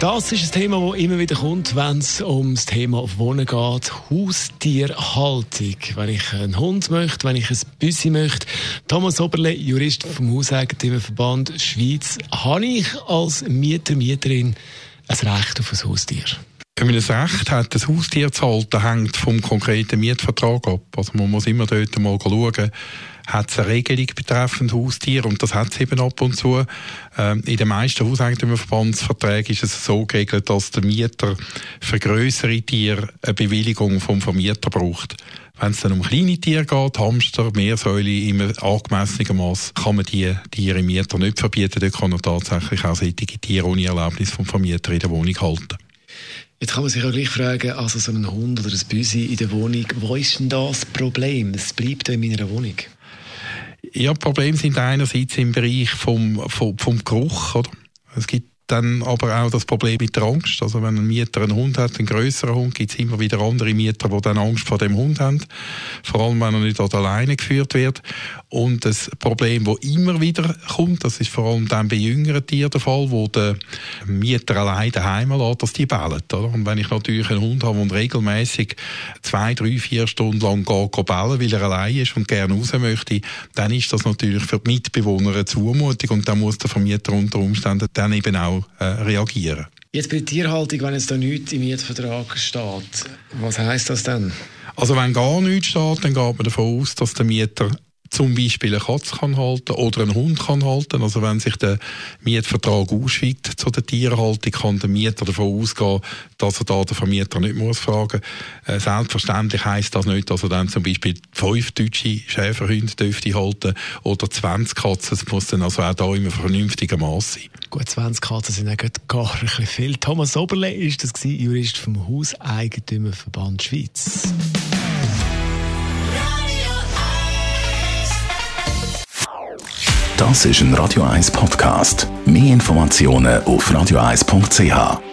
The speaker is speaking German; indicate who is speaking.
Speaker 1: Das ist ein Thema, das immer wieder kommt, wenn es ums Thema Wohnen geht. Haustierhaltung. Wenn ich einen Hund möchte, wenn ich ein Büssi möchte. Thomas Oberle, Jurist vom Hauseigentümerverband Schweiz. Habe ich als Mieter, Mieterin ein Recht auf ein Haustier?
Speaker 2: Wenn man ein Recht hat, ein Haustier zu halten, hängt vom konkreten Mietvertrag ab. Also man muss immer dort mal schauen, hat es eine Regelung betreffend Haustier und das hat es eben ab und zu. Ähm, in den meisten Hauseigentümerverbandsverträgen ist es so geregelt, dass der Mieter für größere Tiere eine Bewilligung vom Vermieter braucht. Wenn es dann um kleine Tiere geht, Hamster, Meersäule im angemessenen Maß, kann man die Tiere im Mieter nicht verbieten. Dort kann er tatsächlich auch solche Tiere ohne Erlaubnis vom Vermieter in der Wohnung halten.
Speaker 1: Jetzt kann man sich auch gleich fragen, also so ein Hund oder ein Büsi in der Wohnung, wo ist denn das Problem? Es bleibt in meiner Wohnung.
Speaker 2: Ja, Probleme sind einerseits im Bereich vom, vom, vom Geruch, oder? Es gibt dann aber auch das Problem mit der Angst. Also wenn ein Mieter einen Hund hat, einen größeren Hund, gibt es immer wieder andere Mieter, die dann Angst vor dem Hund haben. Vor allem, wenn er nicht alleine geführt wird. Und das Problem, das immer wieder kommt, das ist vor allem dann bei jüngeren Tieren der Fall, wo der Mieter allein daheim lässt, dass die bellen. Oder? Und wenn ich natürlich einen Hund habe, der regelmäßig zwei, drei, vier Stunden lang geht bellen, weil er allein ist und gerne raus möchte, dann ist das natürlich für die Mitbewohner eine Zumutung und dann muss der Vermieter unter Umständen dann eben auch äh, reagieren.
Speaker 1: Jetzt bei der Tierhaltung, wenn jetzt da nichts im Mietvertrag steht, was heißt das denn?
Speaker 2: Also wenn gar nichts steht, dann geht man davon aus, dass der Mieter zum Beispiel eine Katze kann halten oder einen Hund kann halten. Also wenn sich der Mietvertrag ausschweigt zu der Tierhaltung, kann der Mieter davon ausgehen, dass er da den Vermieter nicht muss fragen. Äh, selbstverständlich heißt das nicht, dass er dann zum Beispiel fünf deutsche Schäferhunde dürfte halten oder 20 Katzen. Es muss dann also auch da immer vernünftiger Maß sein.
Speaker 1: Gut, 20 Katzen sind ja gar ein bisschen viel. Thomas Oberle ist das gewesen, Jurist vom Hauseigentümerverband Schweiz.
Speaker 3: Das ist ein Radio 1 Podcast. Mehr Informationen auf radio1.ch.